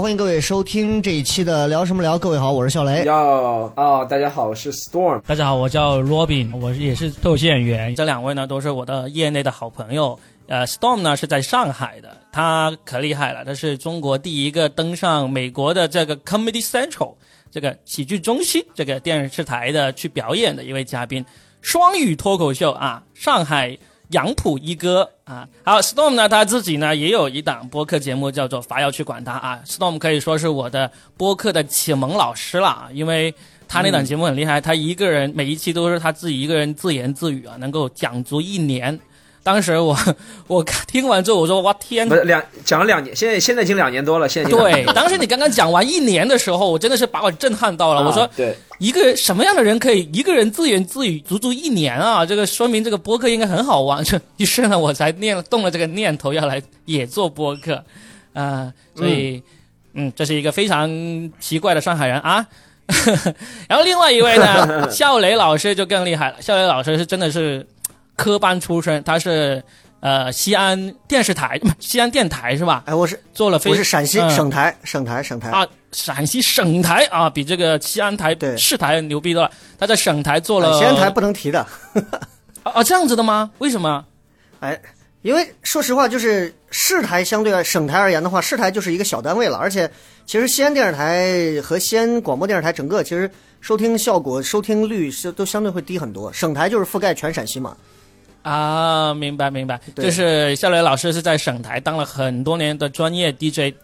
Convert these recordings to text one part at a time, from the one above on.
欢迎各位收听这一期的聊什么聊。各位好，我是笑雷。要啊、大家好，我是 Storm。大家好，我叫 Robin，我也是脱口秀演员。这两位呢都是我的业内的好朋友。呃，Storm 呢是在上海的，他可厉害了，他是中国第一个登上美国的这个 Comedy Central 这个喜剧中心这个电视台的去表演的一位嘉宾，双语脱口秀啊，上海杨浦一哥啊。好，Storm 呢他自己呢也有一档播客节目叫做《伐要去管他》啊，Storm 可以说是我的播客的启蒙老师了啊，因为。他那档节目很厉害，他一个人每一期都是他自己一个人自言自语啊，能够讲足一年。当时我 我听完之后，我说哇天不，是两讲了两年，现在现在已经两年多了，现在对当时你刚刚讲完一年的时候，我真的是把我震撼到了。我说啊对，一个人什么样的人可以一个人自言自语足足一年啊？这个说明这个播客应该很好玩。这于是呢，我才念动了这个念头，要来也做播客。啊、所以嗯这是一个非常奇怪的上海人啊。然后另外一位呢，笑雷老师就更厉害了。笑雷老师是真的是科班出身，他是呃西安电视台、西安电台是吧？哎，我是做了非我是陕西嗯省台，省台，省台。啊，陕西省台啊，比这个西安台对市台牛逼多了。他在省台做了哎西安台不能提的。啊啊这样子的吗？为什么？哎，因为说实话，就是市台相对省台而言的话，市台就是一个小单位了，而且其实西安电视台和西安广播电视台整个其实收听效果、收听率是都相对会低很多。省台就是覆盖全陕西嘛。啊，明白明白，就是夏雷老师是在省台当了很多年的专业 DJ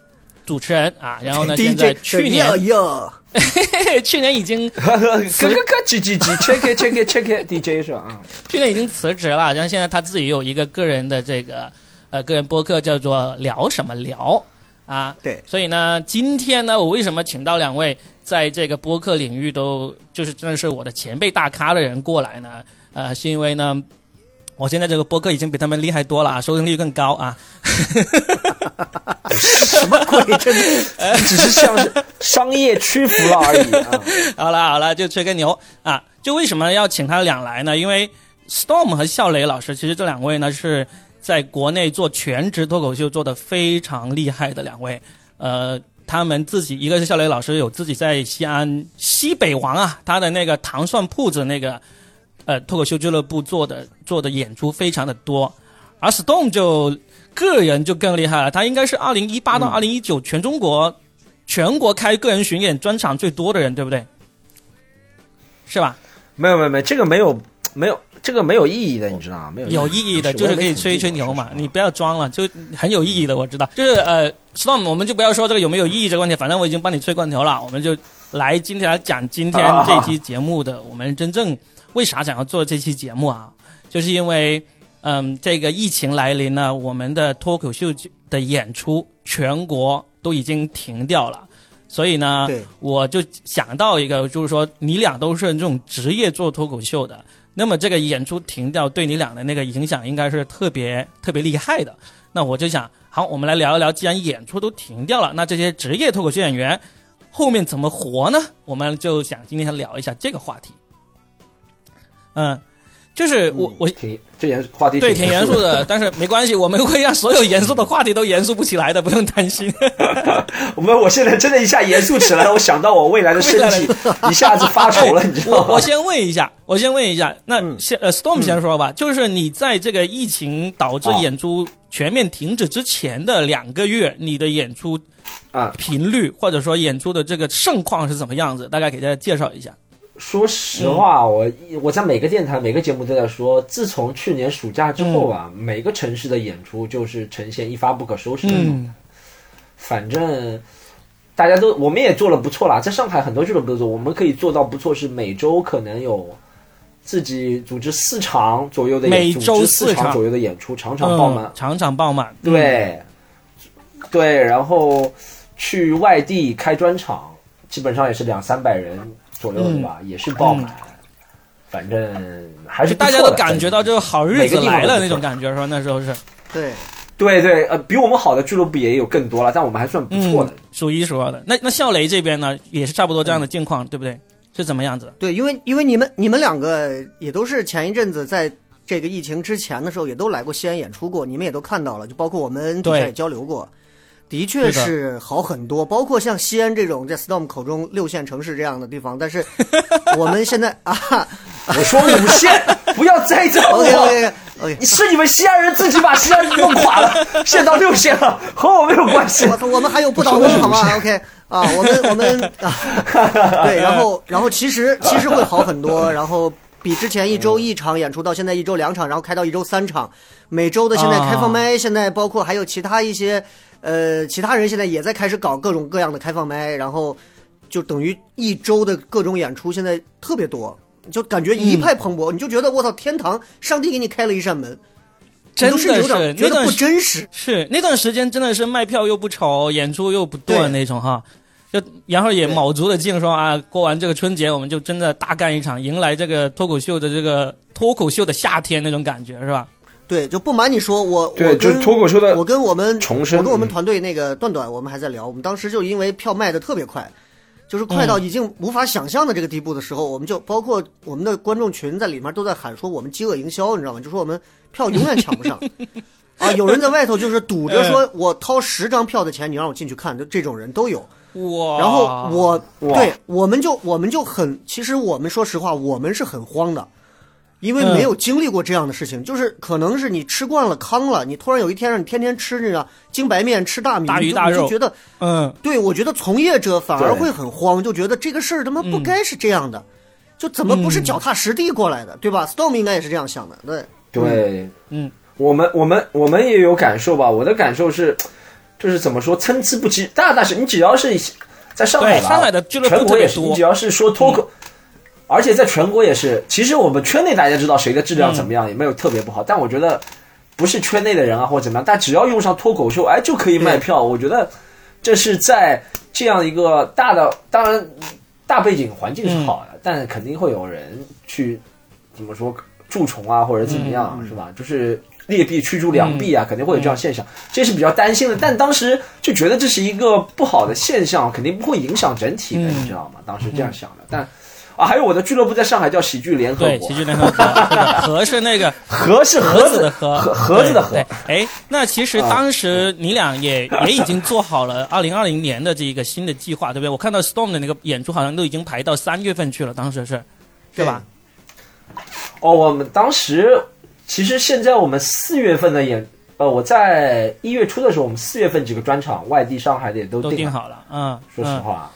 主持人啊，然后呢，现在去年呀呀，去年已经咯咯咯叽叽叽，check it check it check it DJ 是吧？啊，去年已经辞职了，然后现在他自己有一个个人的这个呃个人播客，叫做聊什么聊啊。对所以呢，今天呢，我为什么请到两位在这个播客领域都就是真的是我的前辈大咖的人过来呢？呃，是因为呢，我现在这个播客已经比他们厉害多了啊，收听率更高啊。什么鬼？这 只是像是商业屈服了而已啊。好了好了，就吹个牛啊！就为什么要请他俩来呢？因为 Storm 和笑雷老师，其实这两位呢是在国内做全职脱口秀做的非常厉害的两位。呃，他们自己一个是笑雷老师有自己在西安西北王啊，他的那个糖蒜铺子那个呃脱口秀俱乐部做的做的演出非常的多，而 Stone 就个人就更厉害了，他应该是二零一八到二零一九全中国、全国开个人巡演专场最多的人，对不对？是吧？没有没有没有，这个没有没有这个没有意义的，你知道吗？没有有意义的，就是可以吹一吹牛嘛。你不要装了，就很有意义的，我知道。就是呃，Storm，我们就不要说这个有没有意义这个问题，反正我已经帮你吹过牛了，我们就来今天来讲今天这期节目的我们真正为啥想要做这期节目啊？就是因为嗯，这个疫情来临呢，我们的脱口秀的演出全国都已经停掉了。所以呢，我就想到一个，就是说你俩都是这种职业做脱口秀的，那么这个演出停掉对你俩的那个影响应该是特别特别厉害的。那我就想，好，我们来聊一聊，既然演出都停掉了，那这些职业脱口秀演员后面怎么活呢？我们就想今天聊一下这个话题。嗯，就是我我挺这严话题对挺严肃的，但是没关系，我们会让所有严肃的话题都严肃不起来的，不用担心。我们我现在真的一下严肃起来，我想到我未来的身体 一下子发愁了，你知道吗？我我先问一下，我先问一下，那嗯先呃，Storm 先说吧，就是你在这个疫情导致啊演出全面停止之前的两个月，你的演出啊，频率或者说演出的这个盛况是怎么样子？大概给大家介绍一下。说实话，我我在每个电台、每个节目都在说，自从去年暑假之后啊，每个城市的演出就是呈现一发不可收拾的状态。嗯反正大家都，我们也做了不错啦，在上海很多俱乐部都做，我们可以做到不错，是每周可能有自己组织四场左右的每演，周四四场场左右的演出，场场爆满嗯，。场场爆满。对，对，然后去外地开专场，基本上也是两三百人左右的吧，也是爆满。反正还是大家都感觉到这个好日子来了那种。感觉，是吧？那时候是对，对对，呃，比我们好的俱乐部也有更多了，但我们还算不错的。嗯，数一数二的。那那笑雷这边呢，也是差不多这样的境况，对不对？是怎么样子？对，因为因为你们你们两个也都是前一阵子在这个疫情之前的时候，也都来过西安演出过，你们也都看到了，就包括我们底下对也交流过，的确是好很多。包括像西安这种在 Storm 口中六线城市这样的地方，但是 我们现在啊 我说五线，不要再讲，OK。OK OK，是你们西安人自己把西安弄垮了，线到六线了，和我没有关系。我们还有不倒翁好吗？OK 啊，我们我们啊，对，然后然后其实其实会好很多，然后比之前一周一场演出到现在一周两场，然后开到一周三场，每周的现在开放麦，现在包括还有其他一些呃其他人现在也在开始搞各种各样的开放麦，然后就等于一周的各种演出现在特别多。就感觉一派蓬勃，你就觉得我操，天堂，上帝给你开了一扇门，真是有点觉得不那段时真实。是那段时间真的是卖票又不愁，演出又不对断那种哈。就然后也卯足了劲说啊，过完这个春节我们就真的大干一场，迎来这个脱口秀的这个脱口秀的夏天那种感觉是吧？对，就不瞒你说，我对我跟就脱口秀的我跟我们重生我跟我们嗯团队那个段段，我们还在聊，我们当时就因为票卖的特别快，就是快嗯到已经无法想象的这个地步的时候，我们就包括我们的观众群在里面都在喊说我们饥饿营销，你知道吗？就说我们票永远抢不上。啊，有人在外头就是赌着说，我掏十张票的钱，你让我进去看，就这种人都有。哇！然后我对我们就我们就很，其实我们说实话，我们是很慌的，因为嗯没有经历过这样的事情，就是可能是你吃惯了糠了，你突然有一天让你天天吃那个精白面、吃大米，你就大鱼大肉你就觉得，嗯，对我觉得从业者反而会很慌，就觉得这个事儿他妈不嗯该是这样的，就怎么不是脚踏实地过来的，对吧？Storm 应该也是这样想的，对，对，嗯，我们我们我们也有感受吧。我的感受是，就是怎么说，参差不齐。大大是你只要是在上海吧，上海的俱乐部全国也是，特别多你只要是说脱口。而且在全国也是，其实我们圈内大家知道谁的质量怎么样，也没有特别不好。但我觉得，不是圈内的人啊或者怎么样，但只要用上脱口秀，哎，就可以卖票。我觉得这是在这样一个大的，当然大背景环境是好的，但肯定会有人去怎么说蛀虫啊或者怎么样，是吧？就是劣币驱逐良币啊，肯定会有这样现象，这是比较担心的。但当时就觉得这是一个不好的现象，肯定不会影响整体的，嗯你知道吗？当时这样想的，但。啊，还有我的俱乐部在上海叫喜剧联合对，喜，剧联合国，和是那个 盒是盒子子的盒，盒盒子的盒对，对哎，那其实啊当时你俩也也已经做好了二零二零年的这一个新的计划，对不对？我看到 Storm 的那个演出好像都已经排到三月份去了，当时是，是吧？哦，我们当时其实现在我们四月份的演，呃，我在一月初的时候，我们四月份几个专场，外地、上海的也都都定好了，嗯，说实嗯。话，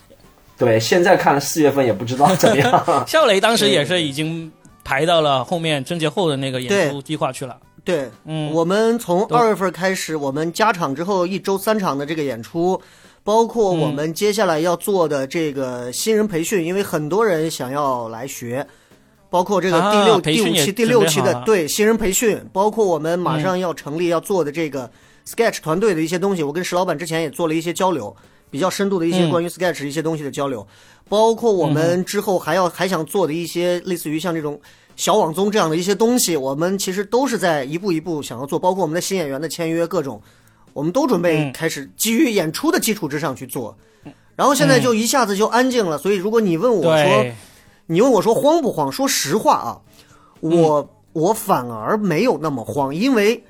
对，现在看了四月份也不知道怎么样。笑雷当时也是已经排到了后面春节后的那个演出计划去了，对，嗯，我们从二月份开始，我们加场之后一周三场的这个演出，包括我们接下来要做的这个新人培训，因为很多人想要来学，包括这个第六、第五期、第六期的对新人培训，包括我们马上要成立要做的这个 Sketch 团队的一些东西，我跟石老板之前也做了一些交流。比较深度的一些嗯。关于 Sketch 一些东西的交流，包括我们之后还要还想做的一些类似于像这种小网综这样的一些东西，我们其实都是在一步一步想要做，包括我们的新演员的签约各种，我们都准备嗯。开始基于演出的基础之上去做。然后现在就一下子就安静了，所以如果你问我说，你问我说慌不慌？说实话啊，我、我反而没有那么慌，因为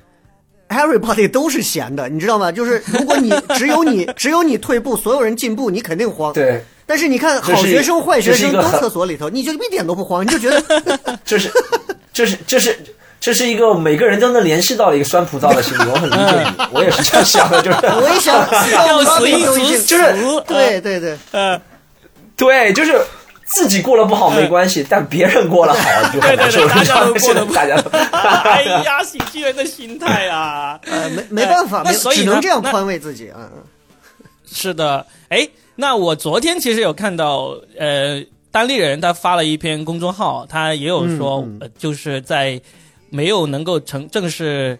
everybody 都是闲的，你知道吗？就是如果你 只有你只有你退步，所有人进步，你肯定慌。对，但是你看，好学生、坏学生都厕所里头，你就一点都不慌，你就觉得 这是，这是，这是。这是一个每个人都能联系到的一个酸葡萄的心理，我很理解你，我也是这样想的，就是我也想，要死一都已经死就是，对对对，呃，对，就是自己过得不好没关系，但别人过得好就很难受。对对对大家都 过得不大家都 哎呀，喜剧人的心态啊，呃，没没办法，那所以只能这样宽慰自己，嗯嗯。是的，哎，那我昨天其实有看到，呃，单立人他发了一篇公众号，他也有说，嗯嗯呃就是在没有能够成正式，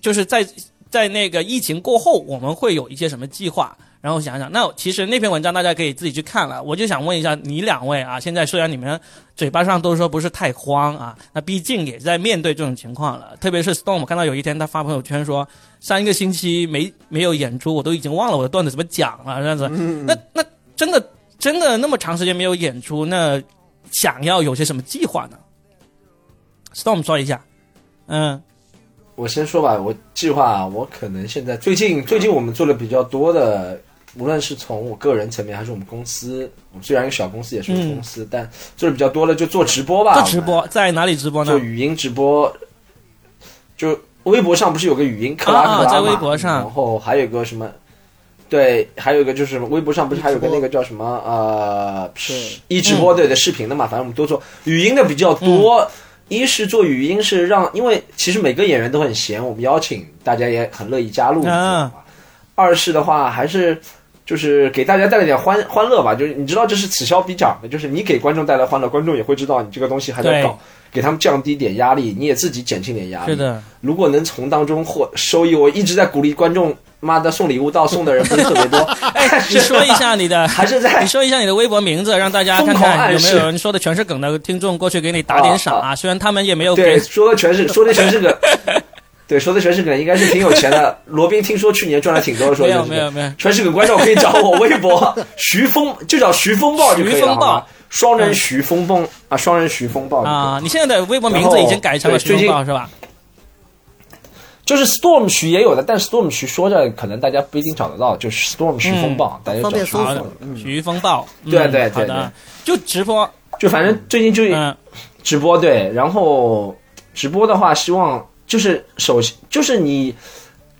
就是在在那个疫情过后，我们会有一些什么计划。然后想想，那其实那篇文章大家可以自己去看了。我就想问一下你两位啊，现在虽然你们嘴巴上都说不是太慌啊，那毕竟也在面对这种情况了。特别是 Storm，看到有一天他发朋友圈说，上一个星期没没有演出，我都已经忘了我的段子怎么讲了，这样子。那那真的真的那么长时间没有演出，那想要有些什么计划呢？Storm 说一下，嗯我先说吧，我计划我可能现在最近最近我们做的比较多的，无论是从我个人层面还是我们公司，我们虽然一个小公司也是个公司，但做的比较多的就做直播吧，做直播在哪里直播呢做？语音直播，就微博上不是有个语音克拉克拉嘛、啊在微博上然后还有一个什么，对，还有一个就是微博上不是还有个那个叫什么呃对一直播对的视频的嘛，反正我们都做语音的比较多。一是做语音是让，因为其实每个演员都很闲，我们邀请大家也很乐意加入。嗯二是的话还是就是给大家带来点欢欢乐吧，就是你知道这是此消彼长的，就是你给观众带来欢乐，观众也会知道你这个东西还在搞，给他们降低点压力，你也自己减轻点压力。是，的，如果能从当中获收益，我一直在鼓励观众，妈的送礼物到送的人不是特别多，哎，你说一下你的，还是在 你说一下你的微博名字，让大家看看有没有人说的全是梗的听众过去给你打点赏啊。虽然他们也没有对给，说的全是说的全是梗，对，说的全是梗，应该是挺有钱的。罗宾听说去年赚了挺多的，说没有的全是梗没有没有，全是梗，观众可以找我微博 徐风，就找徐风暴就可以了。徐风暴。好双人徐风暴啊，双人徐风暴啊，你现在的微博名字已经改成了徐风暴是吧？就是 Storm 徐也有的，但 Storm 徐说着可能大家不一定找得到，就是 Storm 徐风暴，大家方便找好搜索，徐风暴，嗯对对对，就直播，就反正最近就嗯。直播对，然后直播的话，希望就是首先就是你，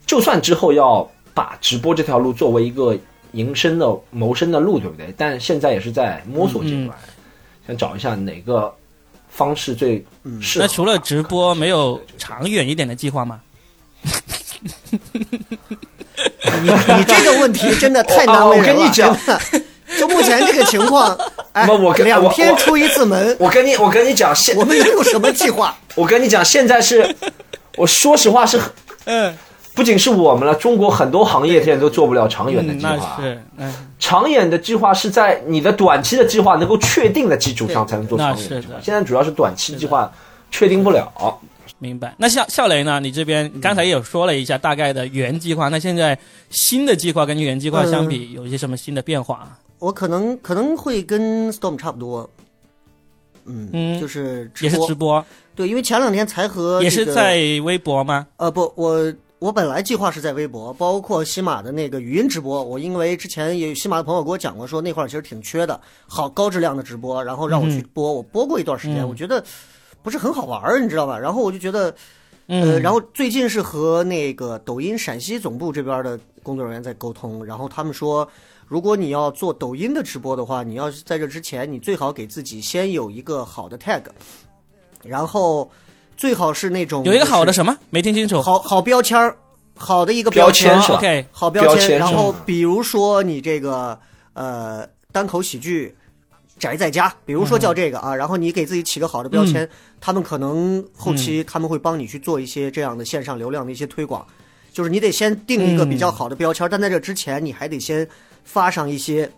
就算之后要把直播这条路作为一个营生的谋生的路，对不对？但现在也是在摸索阶段，想找一下哪个方式最适合。那除了直播，没有长远一点的计划吗？你你这个问题真的太难为人了。哦我跟你讲真的，就目前这个情况，哎，不我跟两我我天出一次门，我跟你我跟你讲，现我们有什么计划？我跟你讲，现在是，我说实话是很，嗯，不仅是我们了，中国很多行业现在都做不了长远的嗯计划。那是，嗯，长远的计划是在你的短期的计划能够确定的基础上才能做长远的现在主要是短期计划确定不了。明白。那笑笑雷呢？你这边刚才也有说了一下大概的原计划，那现在新的计划跟原计划相比，有一些什么新的变化？我可能可能会跟 Storm 差不多，嗯，嗯就是直也是播直播，对，因为前两天才和也这个是在微博吗？呃不，我我本来计划是在微博，包括西马的那个语音直播，我因为之前也有西马的朋友给我讲过，说那块儿其实挺缺的，好高质量的直播，然后让我去播，我播过一段时间，嗯我觉得不是很好玩儿，你知道吧？然后我就觉得。呃，嗯，然后最近是和那个抖音陕西总部这边的工作人员在沟通，然后他们说，如果你要做抖音的直播的话，你要是在这之前，你最好给自己先有一个好的 tag，然后最好是那种有一个好的什么？没听清楚。好好标签儿，好的一个标签签是吧？OK，好标签，标签然后比如说你这个呃单口喜剧宅在家，比如说叫这个啊，然后你给自己起个好的标签，他们可能后期他们会帮你去做一些这样的线上流量的一些推广，就是你得先定一个比较好的标签，但在这之前你还得先发上一些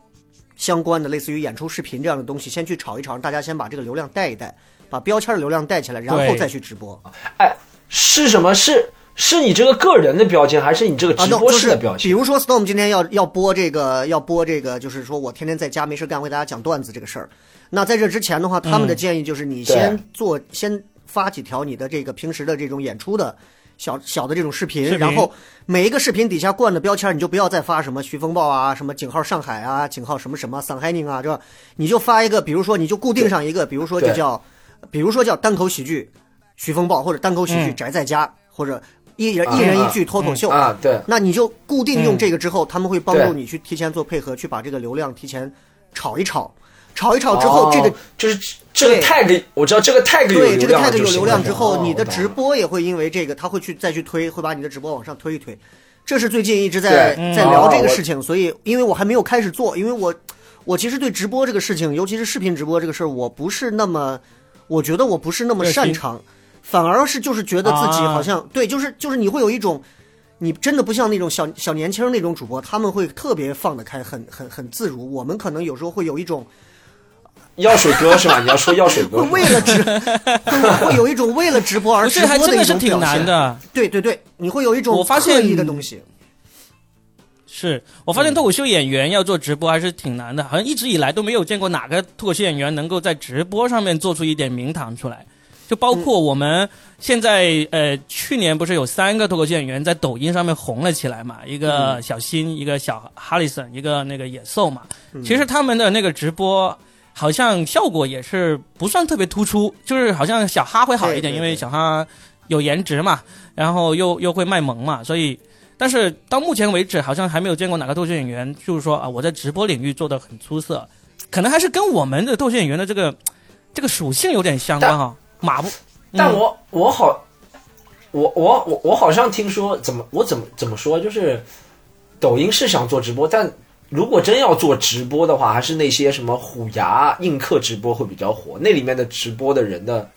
相关的类似于演出视频这样的东西，先去炒一炒，大家先把这个流量带一带，把标签的流量带起来，然后再去直播。哎，是什么？是是你这个个人的标签，还是你这个啊，直播室的标签？比如说，Storm 今天要要播这个，要播这个，就是说我天天在家没事干，为大家讲段子这个事儿。那在这之前的话，他们的建议就是你先做，先发几条你的这个平时的这种演出的小小的这种视频，然后每一个视频底下冠的标签，你就不要再发什么徐风暴啊，什么井号上海啊，井号什么什么 s u n h i n i n g 啊，这你就发一个，比如说你就固定上一个，比如说就叫，比如说叫单口喜剧徐风暴，或者单口喜剧嗯。宅在家，或者一人啊一人一句脱口秀啊，对，那你就固定用嗯这个之后，他们会帮助你去提前做配合，去把这个流量提前炒一炒，炒一炒之后，哦这个就是这个对 tag，我知道这个 tag 有对这个流量 tag 有流量之后，哦你的直播也会因为这个，他会去再去推，会把你的直播往上推一推。这是最近一直在在聊这个事情，所以因为我还没有开始做，因为我我其实对直播这个事情，尤其是视频直播这个事儿，我不是那么，我觉得我不是那么擅长，反而是就是觉得自己啊好像、对，就是就是你会有一种。你真的不像那种小小年轻那种主播，他们会特别放得开，很很很自如。我们可能有时候会有一种药水哥是吧？你要说药水哥会，为了直，会 会有一种为了直播而不是，还直播一真的是挺种表现。难的。对对对，你会有一种我发现刻意的东西。是我发现脱口秀演员要做直播还是挺难的，好像一直以来都没有见过哪个脱口秀演员能够在直播上面做出一点名堂出来。就包括我们现在，呃，去年不是有三个脱口秀演员在抖音上面红了起来嘛？一个小新，一个小哈里森，一个那个野兽嘛。其实他们的那个直播好像效果也是不算特别突出，就是好像小哈会好一点，对对因为小哈有颜值嘛，然后又又会卖萌嘛，所以。但是到目前为止，好像还没有见过哪个脱口秀演员，就是说啊，我在直播领域做的很出色，可能还是跟我们的脱口秀演员的这个这个属性有点相关哈。马不，嗯但我我好，我我我我好像听说怎么我怎么怎么说，就是抖音是想做直播，但如果真要做直播的话，还是那些什么虎牙映客直播会比较火，那里面的直播的人的，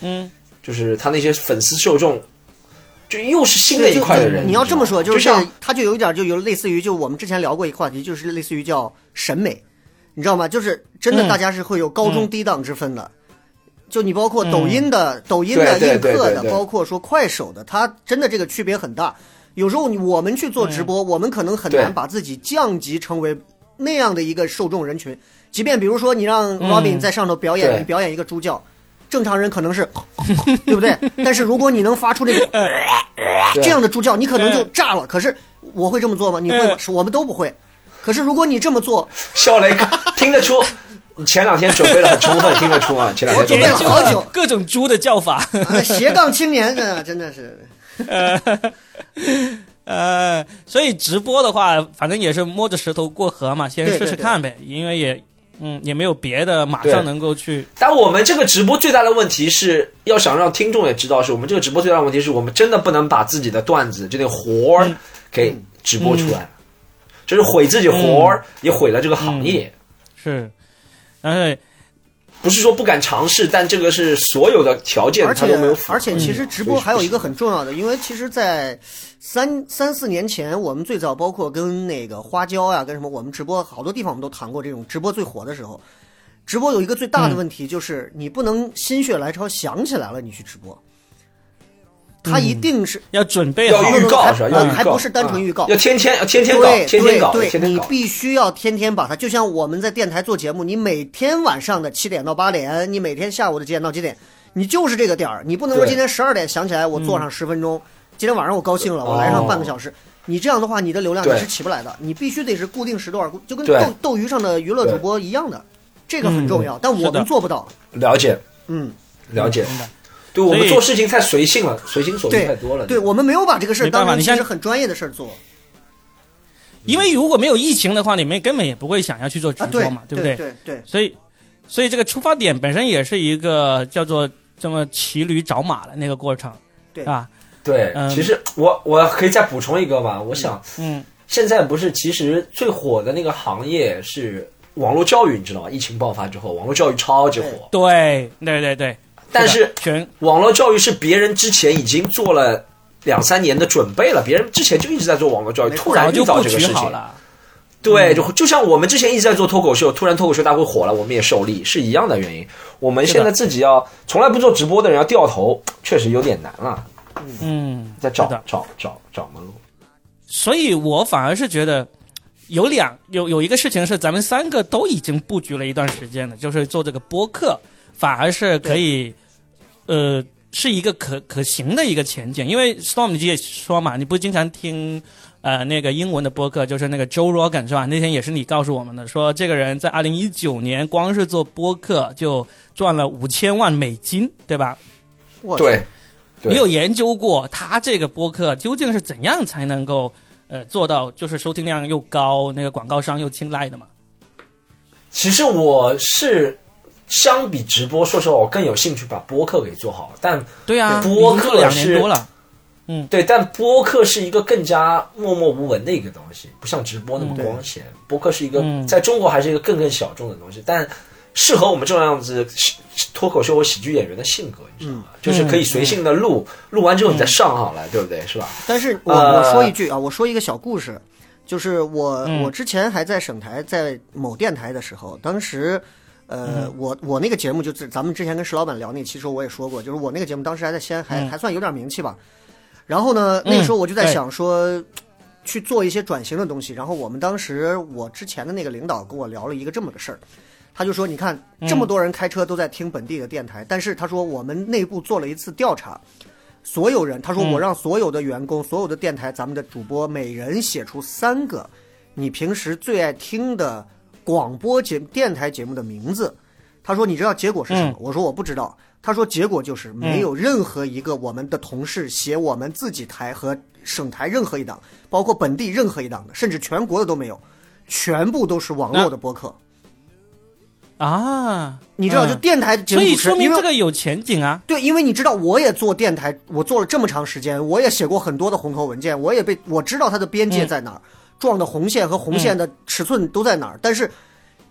嗯，就是他那些粉丝受众，就又是新的一块的人。你要这么说，就是像他就有一点就有类似于就我们之前聊过一个话题，就是类似于叫审美，你知道吗？就是真的嗯大家是会有高中低档之分的。就你包括抖音的、抖音的映客的，包括说快手的，它真的这个区别很大。有时候我们去做直播，我们可能很难把自己降级成为那样的一个受众人群。即便比如说你让 Robin 在上头表演，表演一个猪叫，正常人可能是，对不对？但是如果你能发出这个 这样的猪叫，你可能就炸了。可是我会这么做吗？你会我们都不会。可是如果你这么做，笑雷 听得出，你前两天准备的很充分，听得出啊，前两天准备了好久。各种猪的叫法，啊斜杠青年，啊真的是 呃，所以直播的话，反正也是摸着石头过河嘛，先试试看呗，因为也嗯也没有别的马上能够去但我们这个直播最大的问题是要想让听众也知道，是我们这个直播最大的问题是我们真的不能把自己的段子这点活儿给直播出来，就是毁自己活儿，也毁了这个行业。是，然后不是说不敢尝试，但这个是所有的条件而且它都没有。而且其实直播嗯还有一个很重要的，因为其实，在三三四年前，我们最早包括跟那个花椒呀、跟什么，我们直播好多地方我们都谈过这种直播最火的时候。直播有一个最大的问题，就是你不能心血来潮想起来了你去直播，它一定是要准备好。要预告还是吧？要，还不是单纯预告。啊要天天要天天搞，对天天搞，对对，你。必须要天天把它，就像我们在电台做节目，你每天晚上的七点到八点，你每天下午的几点到几点，你就是这个点儿，你不能说今天十二点想起来我做上十分钟，今天晚上我高兴了，我来上半个小时。你这样的话，你的流量你是起不来的，你必须得是固定时段，就跟斗斗鱼上的娱乐主播一样的，这个很重要，但我们做不到。了解。嗯，了解，明白对我们做事情太随性了，随心所欲太多了。对，我们没有把这个事儿当成其法你像实很专业的事儿做。因为如果没有疫情的话，你们根本也不会想要去做直啊，对播嘛，不对？对？对对，所以，所以这个出发点本身也是一个叫做这么骑驴找马的那个过程，对啊，对，嗯。其实我我可以再补充一个吧，我想嗯。现在不是其实最火的那个行业是网络教育，你知道吗？疫情爆发之后，网络教育超级火，对对对对，但是全网络教育是别人之前已经做了两三年的准备了，别人之前就一直在做网络教育，突然就布到这个事情，了，对，就就像我们之前一直在做脱口秀，突然脱口秀大会火了，我们也受力，是一样的原因。我们现在自己要从来不做直播的人要掉头，确实有点难了，嗯，在找找找找门路。所以我反而是觉得有两有有一个事情是咱们三个都已经布局了一段时间了，就是做这个播客，反而是可以，呃，是一个可可行的一个前景。因为 Storm 你也说嘛，你不经常听呃那个英文的播客，就是那个 Joe Rogan 是吧？那天也是你告诉我们的，说这个人在二零一九年光是做播客就赚了五千万美金，对吧？对你有研究过他这个播客究竟是怎样才能够呃做到就是收听量又高，那个广告商又青睐的吗？其实我是相比直播，说实话，我更有兴趣把播客给做好。但对啊，播客是多了，嗯对，但播客是一个更加默默无闻的一个东西，不像直播那么光鲜。播客是一个嗯在中国还是一个更更小众的东西，但适合我们这种样子脱口秀或喜剧演员的性格，你知道吗？就是可以随性的录，录完之后你再上上来，对不对？是吧？但是我呃我说一句啊，我说一个小故事，就是我、嗯我之前还在省台，在某电台的时候，当时。呃，我我那个节目就是咱们之前跟石老板聊那期时候我也说过，就是我那个节目当时还在西安还、嗯。还算有点名气吧。然后呢，那个时候我就在想说，去做一些转型的东西。然后我们当时我之前的那个领导跟我聊了一个这么个事儿，他就说，你看这么多人开车都在听本地的电台，但是他说我们内部做了一次调查，所有人，他说嗯。我让所有的员工、所有的电台，咱们的主播每人写出三个你平时最爱听的广播节电台节目的名字。他说你知道结果是什么？嗯我说我不知道。他说结果就是没有任何一个我们的同事写我们自己台和省台任何一档，包括本地任何一档的，甚至全国的都没有，全部都是网络的播客。啊，你知道，就嗯电台节目所以说明这个有前景啊。对，因为你知道，我也做电台，我做了这么长时间，我也写过很多的红头文件，我也被我知道它的边界在哪儿，撞的红线和红线的尺寸都在哪儿。但是，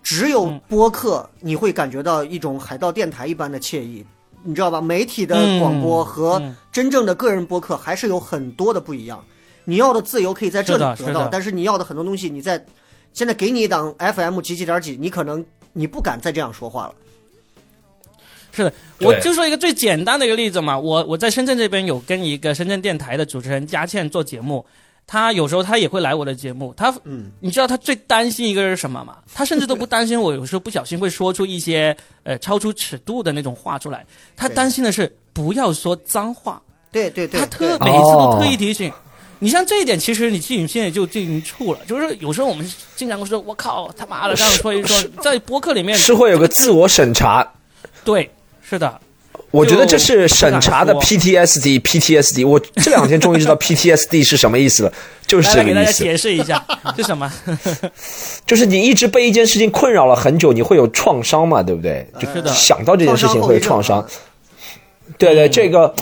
只有播客，你会感觉到一种海盗电台一般的惬意，你知道吧？媒体的广播和嗯真正的个人播客还是有很多的不一样。你要的自由可以在这里得到，但是你要的很多东西，你在现在给你一档 FM 几几点几，你可能你不敢再这样说话了。是的，我就说一个最简单的一个例子嘛，我我在深圳这边有跟一个深圳电台的主持人佳倩做节目，他有时候他也会来我的节目，他嗯，你知道他最担心一个是什么吗？他甚至都不担心我有时候不小心会说出一些呃超出尺度的那种话出来，他担心的是不要说脏话，对对对，他特对。每次都哦特意提醒。你像这一点，其实你自己现在就进行处了，就是有时候我们经常会说“我靠他妈的”这样说一说，在播客里面是会有个自我审查。对，是的，我觉得这是审查的 PTSD。PTSD，我这两天终于知道 PTSD 是什么意思了，就是来来给大家这个意思。解释一下 是什么。就是你一直被一件事情困扰了很久，你会有创伤嘛，对不对？就是想到这件事情会有创伤对对，这个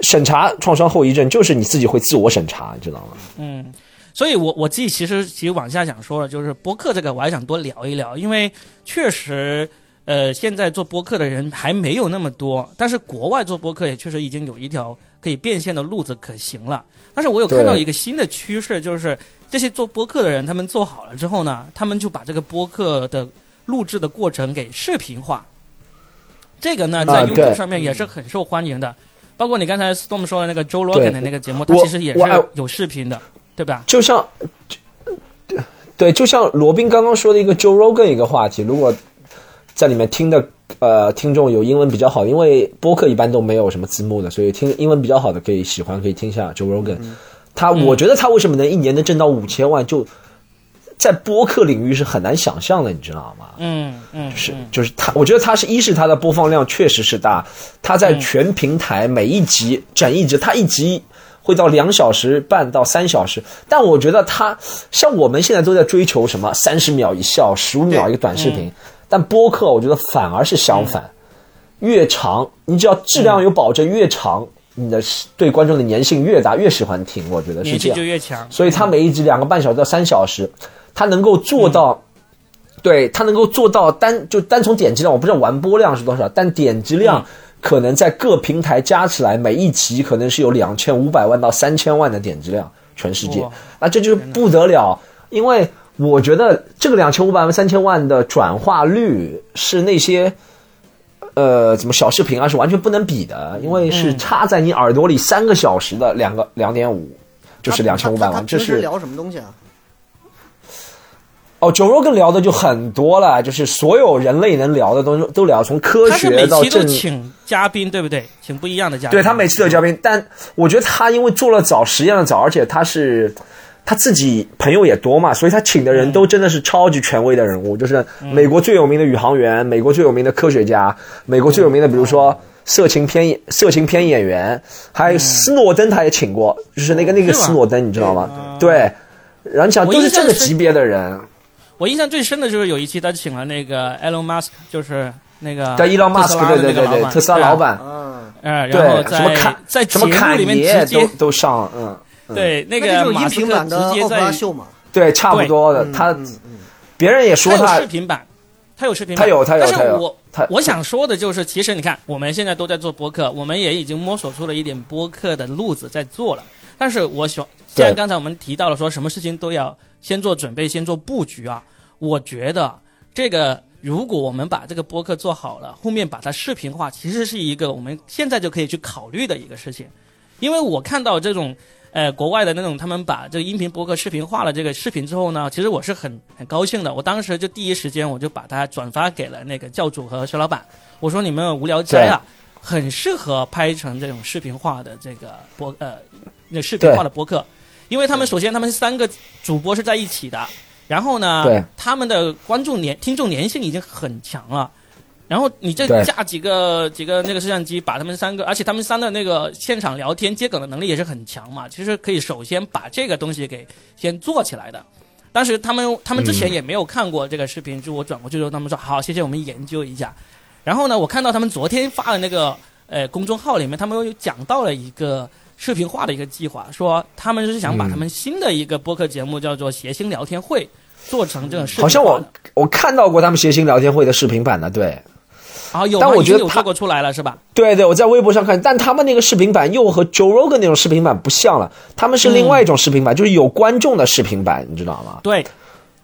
审查创伤后遗症就是你自己会自我审查，你知道吗？嗯，所以我我自己其实其实往下想说了，就是播客这个我还想多聊一聊，因为确实，呃，现在做播客的人还没有那么多，但是国外做播客也确实已经有一条可以变现的路子可行了。但是我有看到一个新的趋势，就是这些做播客的人，他们做好了之后呢，他们就把这个播客的录制的过程给视频化。这个呢，在 YouTube 上面也是很受欢迎的，包括你刚才 Storm 说的那个 Joe Rogan 的那个节目，它其实也是有视频的，对吧？就像，对，就像罗宾刚刚说的一个 Joe Rogan 一个话题，如果在里面听的呃听众有英文比较好，因为播客一般都没有什么字幕的，所以听英文比较好的可以喜欢可以听一下 Joe Rogan。他我觉得他为什么能一年能挣到五千万，就在播客领域是很难想象的，你知道吗？嗯嗯，是嗯就是他，我觉得他是一是他的播放量确实是大，他在全平台每一集整一集，他一集会到两小时半到三小时，但我觉得他像我们现在都在追求什么三十秒一笑，十五秒一个短视频，但播客我觉得反而是相反，越长你只要质量有保证，越长你的对观众的粘性越大，越喜欢听，我觉得是这样。就。越强。所以他每一集两个半小时到三小时，他能够做到，对他能够做到单就单从点击量，我不知道完播量是多少，但点击量可能在各平台加起来，每一集可能是有两千五百万到三千万的点击量，全世界，那这就是不得了，因为我觉得这个两千五百万三千万的转化率是那些。呃，怎么小视频啊是完全不能比的，因为是插在你耳朵里三个小时的两个两点五，就是两千五百万，这是聊什么东西啊？哦，九肉更聊的就很多了，就是所有人类能聊的东西都聊，从科他是每期都学到政。请嘉宾，对不对？请不一样的嘉宾。对他每次都有嘉宾，但我觉得他因为做了早，实验了早，而且他是他自己朋友也多嘛，所以他请的人都真的是超级权威的人物，就是美国最有名的宇航员，美国最有名的科学家，美国最有名的比如说色情片色情片演员，还有斯诺登他也请过，就是那个那个斯诺登，你知道吗？对，然后你想都是这个级别的人。我印象最深的就是有一期他请了那个 Elon Musk，就是那个对，伊朗马斯克，对对对对，特斯拉老板，啊，呃，对然后在什么侃在节目什么侃里面都直接都上，嗯，对那个就是音个马斯克频版的直接奥普拉在秀嘛。对，差不多的。嗯他别人也说他视频版，他有视频版，他有他有但是他有我他我想说的就是，其实你看，我们现在都在做播客，我们也已经摸索出了一点播客的路子在做了。但是我想，既然刚才我们提到了说什么事情都要先做准备，先做布局啊，我觉得这个如果我们把这个播客做好了，后面把它视频化，其实是一个我们现在就可以去考虑的一个事情。因为我看到这种呃国外的那种他们把这个音频播客视频化了这个视频之后呢，其实我是很很高兴的。我当时就第一时间我就把它转发给了那个教主和薛老板，我说你们无聊斋啊，很适合拍成这种视频化的这个播呃那视频化的播客，因为他们首先他们三个主播是在一起的，然后呢，他们的观众粘听众粘性已经很强了。然后你再架几个几个那个摄像机，把他们三个，而且他们三的那个现场聊天接梗的能力也是很强嘛。其实可以首先把这个东西给先做起来的。当时他们他们之前也没有看过这个视频，就我转过去之后，他们说好，谢谢我们研究一下。然后呢，我看到他们昨天发的那个呃公众号里面，他们有讲到了一个视频化的一个计划，说他们是想把他们新的一个播客节目叫做“谐星聊天会”做成这种视频。好像我我看到过他们谐星聊天会的视频版的，对啊有，但我觉得有做过出来了是吧？对对，我在微博上看，但他们那个视频版又和 Joe Rogan 那种视频版不像了，他们是另外一种视频版，就是有观众的视频版，你知道吗？对，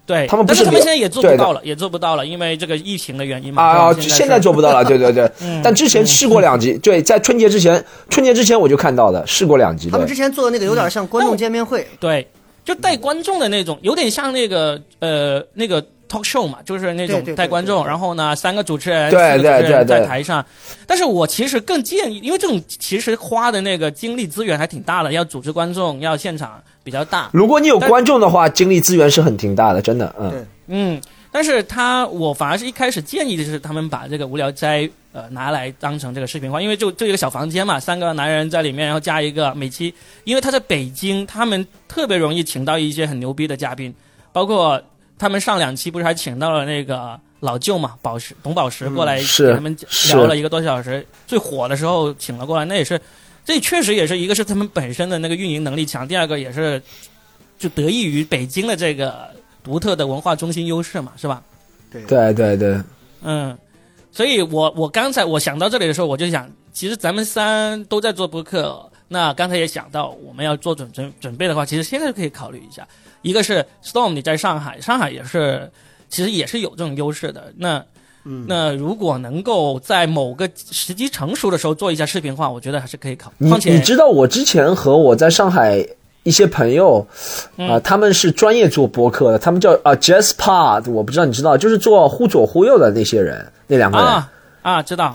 对，他们不但是他们现在也做不到了，也做不到了，因为这个疫情的原因嘛。啊，现在做不到了，对对对。嗯但之前试过两集，对，在春节之前，春节之前我就看到的，试过两集。他们之前做的那个有点像观众见面会，对，就带观众的那种，有点像那个呃那个 talk show 嘛，就是那种带观众，然后呢三个主持人，对四个主持人对对对在台上。但是我其实更建议，因为这种其实花的那个精力资源还挺大的，要组织观众，要现场比较大。如果你有观众的话，精力资源是很挺大的，真的，嗯。嗯，但是他我反而是一开始建议的是他们把这个无聊斋呃拿来当成这个视频化，因为就就一个小房间嘛，三个男人在里面，然后加一个每期，因为他在北京，他们特别容易请到一些很牛逼的嘉宾，包括他们上两期不是还请到了那个老舅嘛，宝石董宝石过来是给他们聊了一个多小时，最火的时候请了过来，那也是。这确实也是一个是他们本身的那个运营能力强，第二个也是就得益于北京的这个独特的文化中心优势嘛，是吧？对对对，嗯，所以我我刚才我想到这里的时候，我就想，其实咱们三都在做播客，那刚才也想到我们要做准准准备的话，其实现在就可以考虑一下。一个是 Storm 你在上海，上海也是其实也是有这种优势的。那嗯，那如果能够在某个时机成熟的时候做一下视频化，我觉得还是可以考。你况且你知道我之前和我在上海一些朋友，嗯啊、他们是专业做播客的，他们叫啊 Jazz Pod，我不知道你知道，就是做忽左忽右的那些人，那两个人。啊啊知道，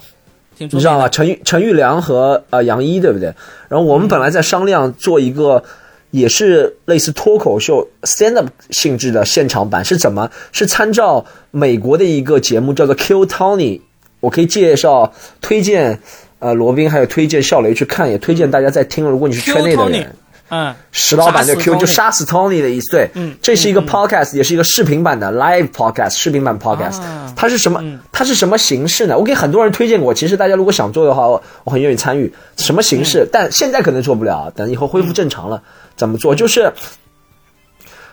你知道吗？陈玉陈玉良和呃杨一，对不对？然后我们本来在商量做一个，也是类似脱口秀 stand up 性质的现场版，是怎么？是参照美国的一个节目叫做 Kill Tony，我可以介绍推荐呃罗宾还有推荐笑雷去看，也推荐大家在听。如果你是圈内的人。嗯，石老板对 Q 就杀死 Tony 的意思，对，嗯这是一个 podcast，、也是一个视频版的 live podcast，视频版 podcast，、啊它是什么？嗯它是什么形式呢？我给很多人推荐过，其实大家如果想做的话，我我很愿意参与。什么形嗯式？但现在可能做不了，等以后恢复正常了，怎么做？就是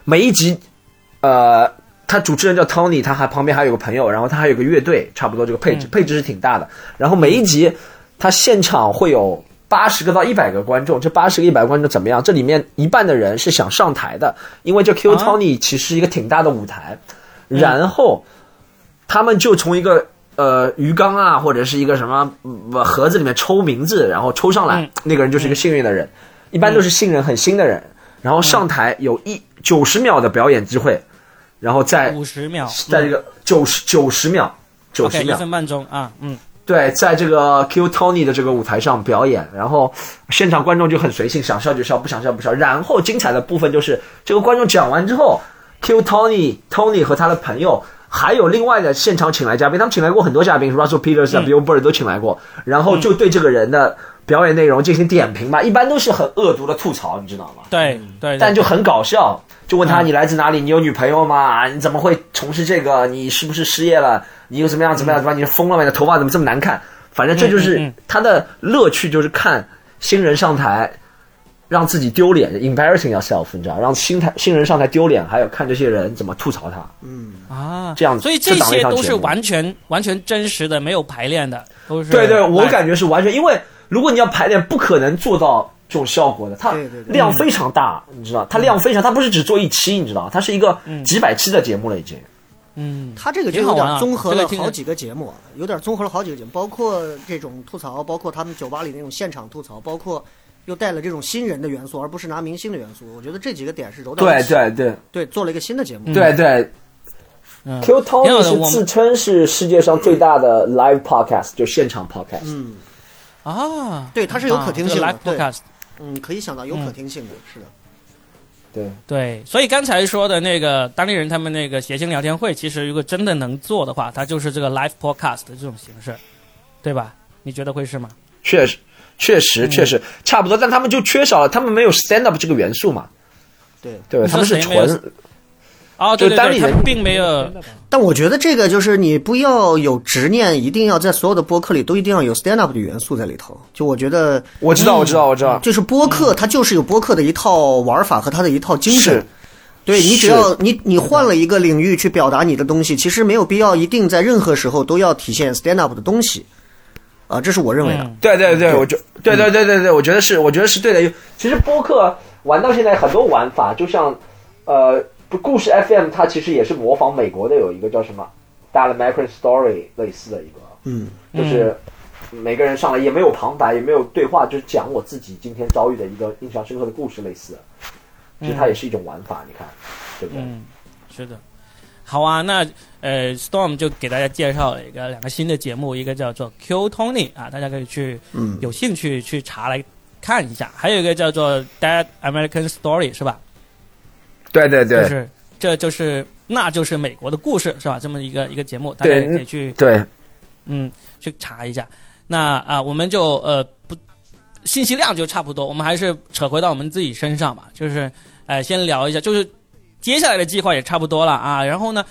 每一集，呃，他主持人叫 Tony，他还旁边还有个朋友，然后他还有个乐队，差不多这个配置、嗯配置是挺大的。然后每一集他现场会有八十个到一百个观众，这八十个一百个观众怎么样？这里面一半的人是想上台的，因为这 Q 啊？Tony 其实是一个挺大的舞台，然后他们就从一个。呃，鱼缸啊，或者是一个什么呃盒子里面抽名字，然后抽上来，嗯。那个人就是一个幸运的人，一般都是新人很新的人，然后上台有一九十秒的表演机会，然后在五十秒，在这个九十九十秒九十 OK 一秒分半钟啊，嗯，对，在这个 Q Tony 的这个舞台上表演，然后现场观众就很随性，想笑就笑，不想笑不笑。然后精彩的部分就是这个观众讲完之后，Q Tony Tony 和他的朋友。还有另外的现场请来嘉宾，他们请来过很多嘉宾，Russell Peters 啊、Bill Burr 都请来过，然后就对这个人的表演内容进行点评嘛，一般都是很恶毒的吐槽，你知道吗？对对，但就很搞笑，就问他嗯你来自哪里，你有女朋友吗？你怎么会从事这个？你是不是失业了？你又怎么样怎么样怎么样？你疯了吗？你的头发怎么这么难看？反正这就是他的乐趣，就是看新人上台。让自己丢脸，embarrassing yourself，你知道，让新台新人上台丢脸，还有看这些人怎么吐槽他。嗯啊，这样所以这些都是完全完全真实的，没有排练的，都是对对，我感觉是完全，因为如果你要排练，不可能做到这种效果的，它量非常大，你知道，它量非常，它不是只做一期，你知道，它是一个几百期的节目了已经。嗯，它这个就有点综合了好几个节目，有点综合了好几个节目，包括这种吐槽，包括他们酒吧里那种现场吐槽，包括又带了这种新人的元素，而不是拿明星的元素。我觉得这几个点是柔道对，对对。对，做了一个新的节目。对对。嗯，Q Tony 是自称是世界上最大的 live podcast，就现场 podcast。嗯，啊，对，它是有可听性的，嗯，可以想到有可听性的，是的。对，对，所以刚才说的那个当地人他们那个谐星聊天会，其实如果真的能做的话，它就是这个 live podcast 的这种形式，对吧？你觉得会是吗？确实确嗯。实确实。差不多，但他们就缺少了，他们没有 stand up 这个元素嘛，对，对他们是纯哦，对对对，他并没有，但我觉得这个就是你不要有执念，一定要在所有的播客里都一定要有 stand up 的元素在里头。就我觉得，我知道我知道我知道，就是播客它就是有播客的一套玩法和它的一套精神。对你只要你你换了一个领域去表达你的东西，其实没有必要一定在任何时候都要体现 stand up 的东西，啊，这是我认为的。嗯对对对，我觉对对对对对，我觉得是，我觉得是对的。其实播客玩到现在很多玩法，就像呃，不故事 FM，它其实也是模仿美国的有一个叫什么 d a l a m a c r a n Story 类似的一个，嗯，就是每个人上来也没有旁白，也没有对话，就是讲我自己今天遭遇的一个印象深刻的故事类似的。其实它也是一种玩法，你看，对不对？嗯，是的。好啊，那呃，Storm 就给大家介绍了一个两个新的节目，一个叫做 Q Tony 啊，大家可以去嗯有兴趣去查来看一下。还有一个叫做 Dead American Story 是吧？对对对就是这就是那就是美国的故事是吧？这么一个一个节目，大家也可以去对，嗯去查一下。那啊，我们就呃不信息量就差不多，我们还是扯回到我们自己身上吧，就是呃先聊一下，就是接下来的计划也差不多了啊。然后呢，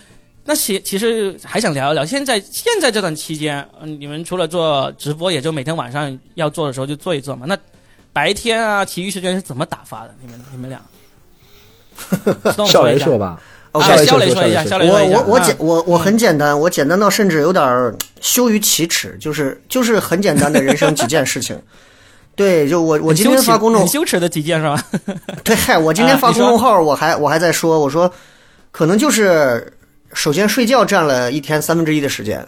那其其实还想聊一聊，现在现在这段期间，嗯，你们除了做直播，也就每天晚上要做的时候就做一做嘛。那白天啊，其余时间是怎么打发的？你们你们俩？笑说一下雷说吧，啊，笑一下，说说说肖雷说一下。啊我我我简我我很简单，我简单到甚至有点儿羞于启齿，就是就是很简单的人生几件事情。对，就我我今天发公众很羞耻的几件是吧？对，嗨，我今天发公众号，我还我还在说，我说可能就是首先睡觉占了一天三分之一的时间，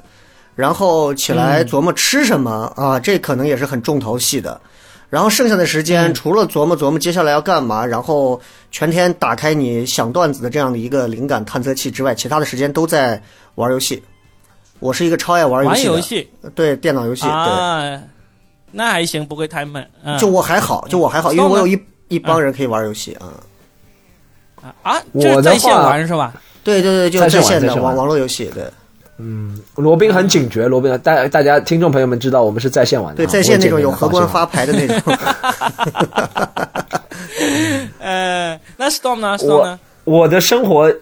然后起来琢磨吃什么、啊，这可能也是很重头戏的。然后剩下的时间，除了琢磨琢磨接下来要干嘛，然后全天打开你想段子的这样的一个灵感探测器之外，其他的时间都在玩游戏。我是一个超爱玩游戏的，游戏对电脑游戏，对。啊，那还行，不会太闷。嗯、就我还好，就我还好，因为嗯我有一一帮人可以玩游戏啊。啊啊，我在线玩是吧？对对对，就在线的网网络游戏，对罗宾很警觉，罗宾大大家听众朋友们知道我们是在线玩的对，啊，在线那种有荷荷官发牌的那种。呃，那 Storm 呢？Storm 呢？我的生活，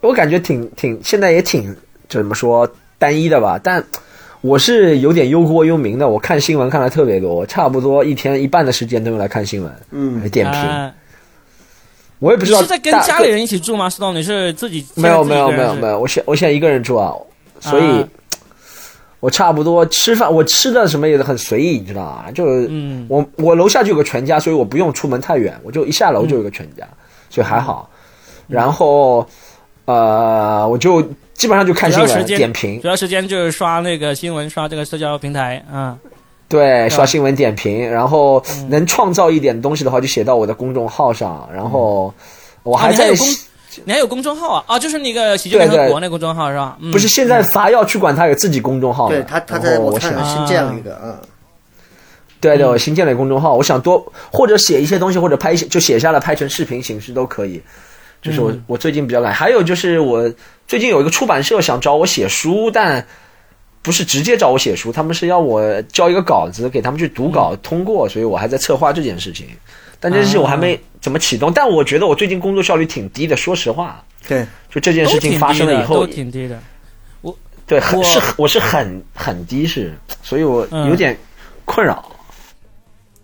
我感觉挺挺，现在也挺怎么说单一的吧，但我是有点忧国忧民的。我看新闻看的特别多，差不多一天一半的时间都用来看新闻，嗯来点评。啊我也不知道你是在跟家里人一起住吗？Storm，你是自己没有没有没有有没有，我现我现在一个人住啊，所以。啊我差不多吃饭，我吃的什么也很随意，你知道吗？就是嗯我我楼下就有个全家，所以我不用出门太远，我就一下楼就有个全家，所以还好。然后呃，我就基本上就看新闻点评，主要时间就是刷那个新闻，刷这个社交平台嗯。对，刷新闻点评，然后能创造一点东西的话，就写到我的公众号上。然后我啊还在你还有公众号啊？啊，就是那个喜剧联合国那公众号是吧？嗯不是现在伐要去管他有自己公众号的，对他，他在我看新建了一个嗯，对对，嗯我新建了一个公众号，我想多或者写一些东西，或者拍一些就写下来拍成视频形式都可以。就是我、嗯我最近比较懒，还有就是我最近有一个出版社想找我写书，但不是直接找我写书，他们是要我交一个稿子给他们去读稿、嗯通过，所以我还在策划这件事情。但这件事情我还啊没怎么启动，但我觉得我最近工作效率挺低的，说实话。对，就这件事情发生了以后都，挺低的。我对，很我是我是很很低是，所以我嗯有点困扰。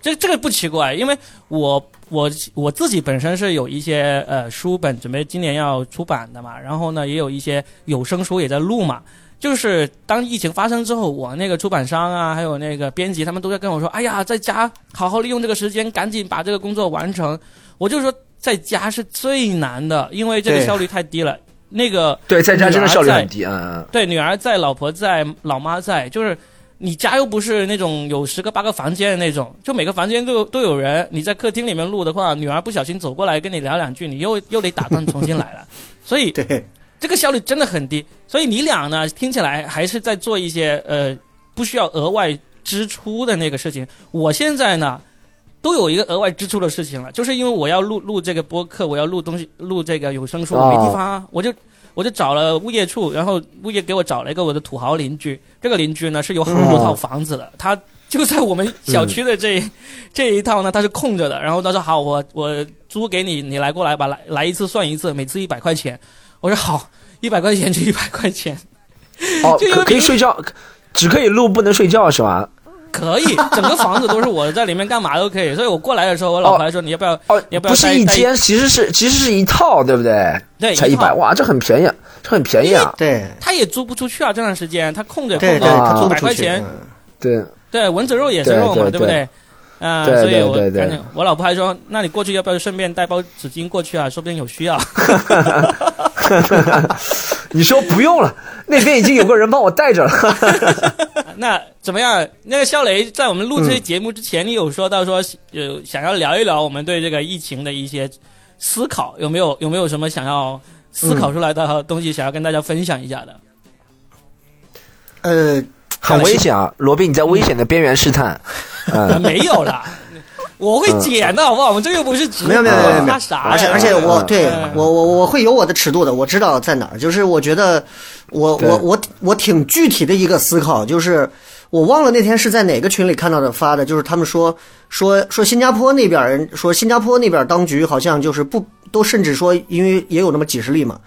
这这个不奇怪，因为我我我自己本身是有一些呃书本准备今年要出版的嘛，然后呢也有一些有声书也在录嘛。就是当疫情发生之后，我那个出版商啊，还有那个编辑，他们都在跟我说：“哎呀，在家好好利用这个时间，赶紧把这个工作完成。”我就说，在家是最难的，因为这个效率太低了。那个对，在家真的效率女儿在很低，嗯，对，女儿在，老婆在，老妈在，就是你家又不是那种有十个八个房间的那种，就每个房间都有都有人。你在客厅里面录的话，女儿不小心走过来跟你聊两句，你又又得打断重新来了，所以 对，这个效率真的很低。所以你俩呢，听起来还是在做一些呃不需要额外支出的那个事情。我现在呢。都有一个额外支出的事情了，就是因为我要录录这个播客，我要录东西，录这个有声书，我没地方啊，我就我就找了物业处，然后物业给我找了一个我的土豪邻居。这个邻居呢是有很多套房子的，他就在我们小区的这、这一套呢，他是空着的。然后他说好，我我租给你，你来过来吧，来来一次算一次，每次一百块钱。我说好，一百块钱就 一百块钱，哦，就因为可可以睡觉，只可以录不能睡觉是吧？可以，整个房子都是我的，在里面干嘛都可以。所以我过来的时候，我老婆还说你要不要？哦要，不要不是一间，其实是其实是一套，对不对？对才一百，哇，这很便宜，这很便宜啊！对，他也租不出去啊，这段时间他空着对对，空着，啊他租不出去。百块钱嗯对，对，蚊子肉也是肉嘛，对不对？啊、对所以我我老婆还说，那你过去要不要顺便带包纸巾过去啊？说不定有需要。你说不用了，那边已经有个人帮我带着了。那怎么样？那个肖雷在我们录这嗯期节目之前，你有说到说有想要聊一聊我们对这个疫情的一些思考，有没有有没有什么想要思考出来的东西，想要跟大家分享一下的？呃，很危险啊，罗宾，你在危险的边缘试探。没有啦，我会剪的好不好？我们这又不是直播，没有没有没有没有？而且而且我嗯对嗯我我我会有我的尺度的，我知道在哪儿。就是我觉得我我我我挺具体的一个思考，就是我忘了那天是在哪个群里看到的发的，就是他们说说说新加坡那边人说新加坡那边当局好像就是不都甚至说因为也有那么几十例嘛。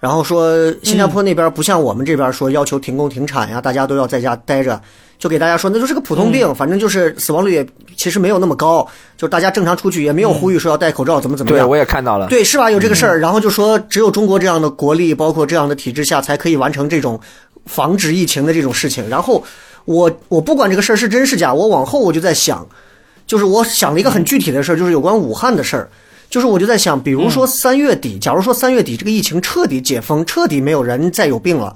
然后说新加坡那边不像我们这边说要求停工停产呀，大家都要在家待着，就给大家说那就是个普通病，反正就是死亡率也其实没有那么高，就大家正常出去也没有呼吁说要戴口罩怎么怎么对，样。我也看到了。对，是吧？有这个事儿，然后就说只有中国这样的国力，包括这样的体制下，才可以完成这种防止疫情的这种事情。然后我我不管这个事儿是真是假，我往后我就在想，就是我想了一个很具体的事儿，就是有关武汉的事儿。就是我就在想，比如说三月底，假如说三月底这个疫情彻底解封，彻底没有人再有病了，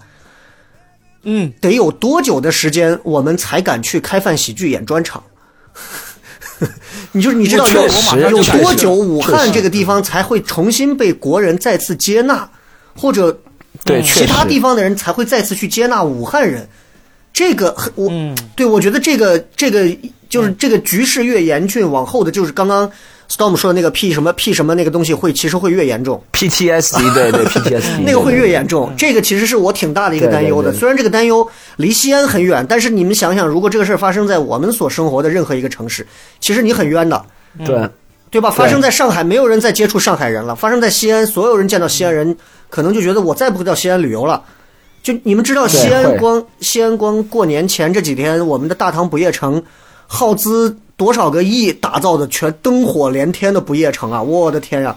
嗯，得有多久的时间我们才敢去开饭喜剧演专场？你就是你知道有确实有多久武汉这个地方才会重新被国人再次接纳，或者对，其。他地方的人才会再次去接纳武汉人？这个我、嗯对我觉得这个这个就是这个局势越严峻，往后的就是刚刚 Storm 说的那个 P 什么 P 什么那个东西会其实会越严重。PTSD，对对 PTSD，那个会越严重。这个其实是我挺大的一个担忧的。虽然这个担忧离西安很远，但是你们想想，如果这个事儿发生在我们所生活的任何一个城市，其实你很冤的，对对吧？发生在上海，没有人再接触上海人了；发生在西安，所有人见到西安人，可能就觉得我再不会到西安旅游了。就你们知道，西安光西安光过年前这几天，我们的大唐不夜城耗资多少个亿打造的全灯火连天的不夜城啊！我的天呀、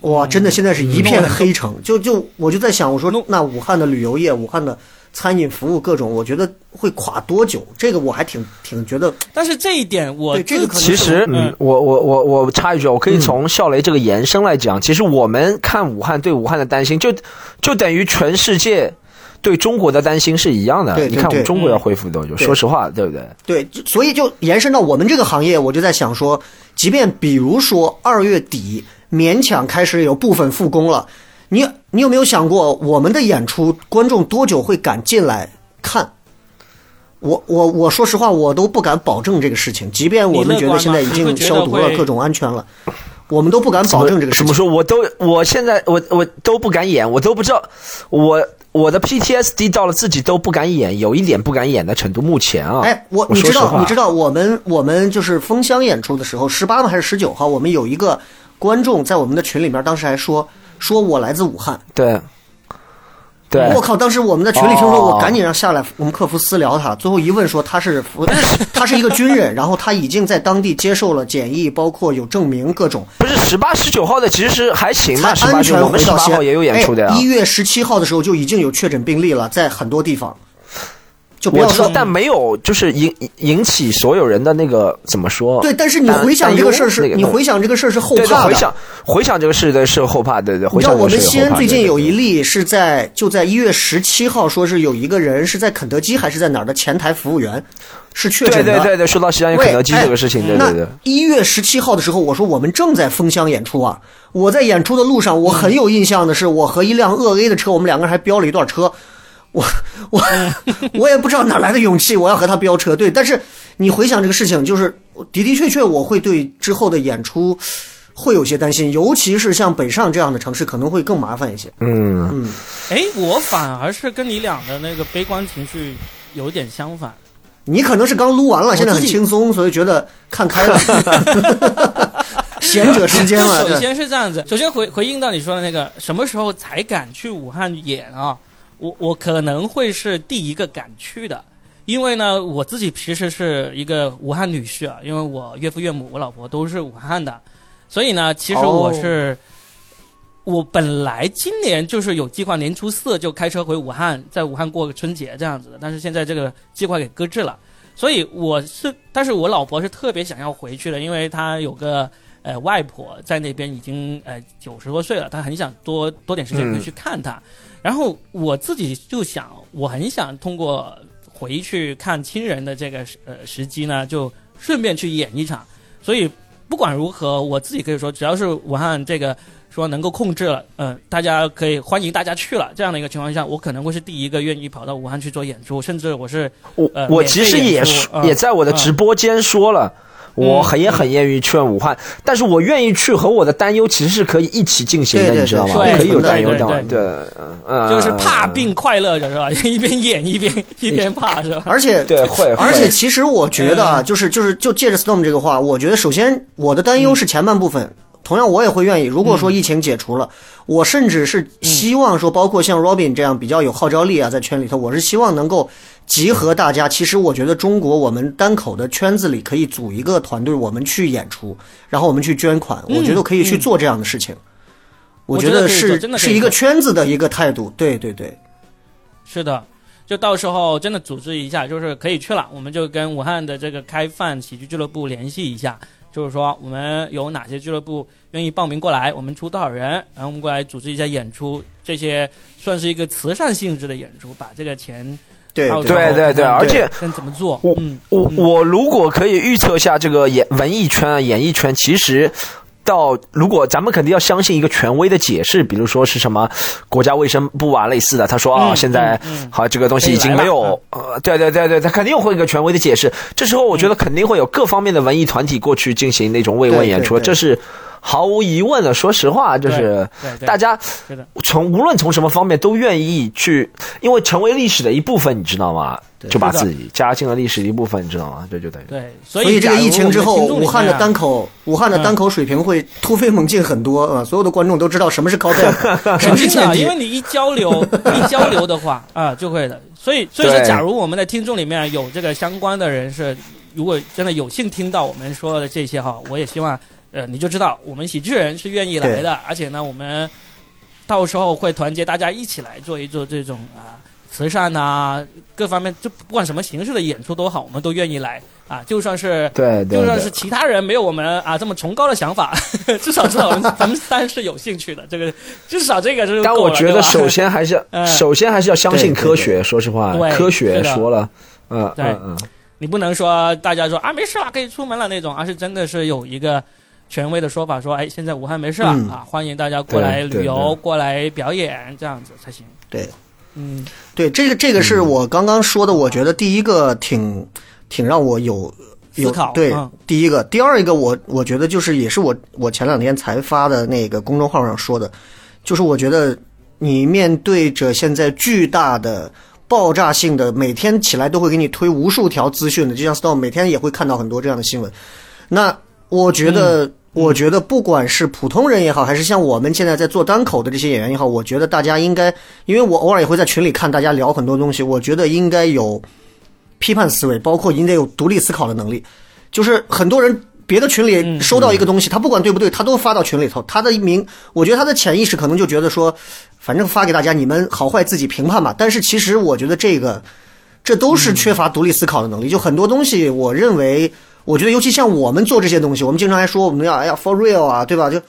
哇，真的现在是一片黑城。就就我就在想，我说那武汉的旅游业、武汉的餐饮服务各种，我觉得会垮多久？这个我还挺挺觉得，但是这一点我对这个可能其实，嗯嗯，我我我我插一句，我可以从笑雷这个延伸来讲，其实我们看武汉对武汉的担心，就就等于全世界对中国的担心是一样的。对对你看我们对中国要恢复多久？说实话，对不对？对，所以就延伸到我们这个行业，我就在想说，即便比如说二月底勉强开始有部分复工了，你你有没有想过，我们的演出观众多久会敢进来看？我我我说实话，我都不敢保证这个事情。即便我们觉得现在已经消毒了，各种安全了，我们都不敢保证这个事情。怎么说？我都我现在我我都不敢演，我都不知道我我的 PTSD 到了自己都不敢演，有一点不敢演的程度。目前啊，哎，我我你知道你知道我们我们就是封箱演出的时候，十八号还是十九号，我们有一个观众在我们的群里面，当时还说说我来自武汉。对对我靠！当时我们在群里听说，哦我赶紧让下来，我们客服私聊他，最后一问说他是服，他是一个军人，然后他已经在当地接受了检疫，包括有证明各种，不是十八、十九号的其实还行才吧，十八回到西安。八号也有演出的呀。一月十七号的时候就已经有确诊病例了，在很多地方，就不要说，我但没有就是引引起所有人的那个怎么说？对，但是你回想这个事儿是，你回想这个事儿是后怕的。回想回想这个事的是后怕，对对，回你知道我们西安最近有一例是在就在一月十七号，说是有一个人是在肯德基还是在哪儿的前台服务员是确对诊的。对对对，说到西安有肯德基哎这个事情，对对对。一月十七号的时候，我说我们正在封箱演出啊。我在演出的路上，我很有印象的是，我和一辆鄂 A 的车，我们两个人还飙了一段车。我我我也不知道哪来的勇气，我要和他飙车。对，但是你回想这个事情，就是的的确确，我会对之后的演出会有些担心，尤其是像北上这样的城市，可能会更麻烦一些。嗯嗯，哎，我反而是跟你俩的那个悲观情绪有点相反。你可能是刚撸完了，现在很轻松，所以觉得看开了，闲者时间了。首先是这样子，首先回回应到你说的那个，什么时候才敢去武汉演啊？我我可能会是第一个敢去的，因为呢，我自己其实是一个武汉女婿啊，因为我岳父岳母、我老婆都是武汉的，所以呢，其实我是。我本来今年就是有计划年初四就开车回武汉，在武汉过个春节这样子的，但是现在这个计划给搁置了。所以我是，但是我老婆是特别想要回去的，因为她有个呃外婆在那边已经呃九十多岁了，她很想多多点时间回去看她。然后我自己就想，我很想通过回去看亲人的这个呃时机呢，就顺便去演一场。所以不管如何，我自己可以说，只要是武汉这个。说能够控制了，嗯、大家可以欢迎大家去了。这样的一个情况下，我可能会是第一个愿意跑到武汉去做演出，甚至我是我呃我其实也也在我的直播间说了。我很也嗯很愿意去武汉，但是我愿意去和我的担忧其实是可以一起进行的，对对你知道吗？对可以有担忧对的，对对，嗯，就是怕并快乐着是吧？一边演一边一边怕是吧？而且对会会而且其实我觉得啊，嗯就是就是就借着 Storm 这个话，我觉得首先我的担忧是前半部分。同样，我也会愿意。如果说疫情解除了，我甚至是希望说，包括像 Robin 这样比较有号召力啊，在圈里头，我是希望能够集合大家。其实我觉得中国我们单口的圈子里可以组一个团队，我们去演出，然后我们去捐款。我觉得可以去做这样的事情。我觉得是真的是一个圈子的一个态度。对对对。是的，就到时候真的组织一下，就是可以去了，我们就跟武汉的这个开放喜剧俱乐部联系一下，就是说我们有哪些俱乐部愿意报名过来，我们出多少人，然后我们过来组织一下演出，这些算是一个慈善性质的演出，把这个钱对对对对而且跟怎么做，我嗯，我我如果可以预测下这个演文艺圈啊、演艺圈，其实到如果咱们肯定要相信一个权威的解释，比如说是什么国家卫生部啊类似的，他说啊、嗯现在嗯嗯好这个东西已经没有呃，对对对对，他肯定会有一个权威的解释。这时候我觉得肯定会有各方面的文艺团体过去进行那种慰问演出，这是。毫无疑问的，说实话，就是大家从无论从什么方面都愿意去，因为成为历史的一部分，你知道吗？就把自己加进了历史的一部分，你知道吗？这就等于对，所所以这个疫情之后，武汉的单口，武汉的单口水平会突飞猛进很多啊、所有的观众都知道什么是 么是肯定的，前因为。你一交流，一交流的话啊，就会的。所以，所以说，假如我们的听众里面有这个相关的人士，如果真的有幸听到我们说的这些哈，我也希望，呃，你就知道我们喜剧人是愿意来的，而且呢，我们到时候会团结大家一起来做一做这种啊。慈善呐、各方面就不管什么形式的演出都好，我们都愿意来啊！就算是对就算是其他人没有我们啊这么崇高的想法，至少至少我们咱们三是有兴趣的。这个至少这个就是但我觉得首先还是要 嗯首先还是要相信科学。说实话，科学说了，嗯对嗯嗯，你不能说大家说啊没事了可以出门了那种，而是真的是有一个权威的说法说，哎，现在武汉没事了、嗯啊，欢迎大家过来旅游，过来表演，这样子才行。对嗯，对，这个这个是我刚刚说的，我觉得第一个挺挺让我有有思考对嗯，第一个，第二一个我我觉得就是也是我我前两天才发的那个公众号上说的，就是我觉得你面对着现在巨大的。爆炸性的，每天起来都会给你推无数条资讯的，就像 Storm 每天也会看到很多这样的新闻。那我觉得我觉得不管是普通人也好，还是像我们现在在做单口的这些演员也好，我觉得大家应该，因为我偶尔也会在群里看大家聊很多东西，我觉得应该有批判思维，包括应该有独立思考的能力。就是很多人别的群里收到一个东西，他不管对不对，他都发到群里头。他的一名，我觉得他的潜意识可能就觉得说，反正发给大家，你们好坏自己评判吧。但是其实我觉得这个，这都是缺乏独立思考的能力。就很多东西，我认为，我觉得尤其像我们做这些东西，我们经常还说我们要哎呀 for real 啊，对吧？就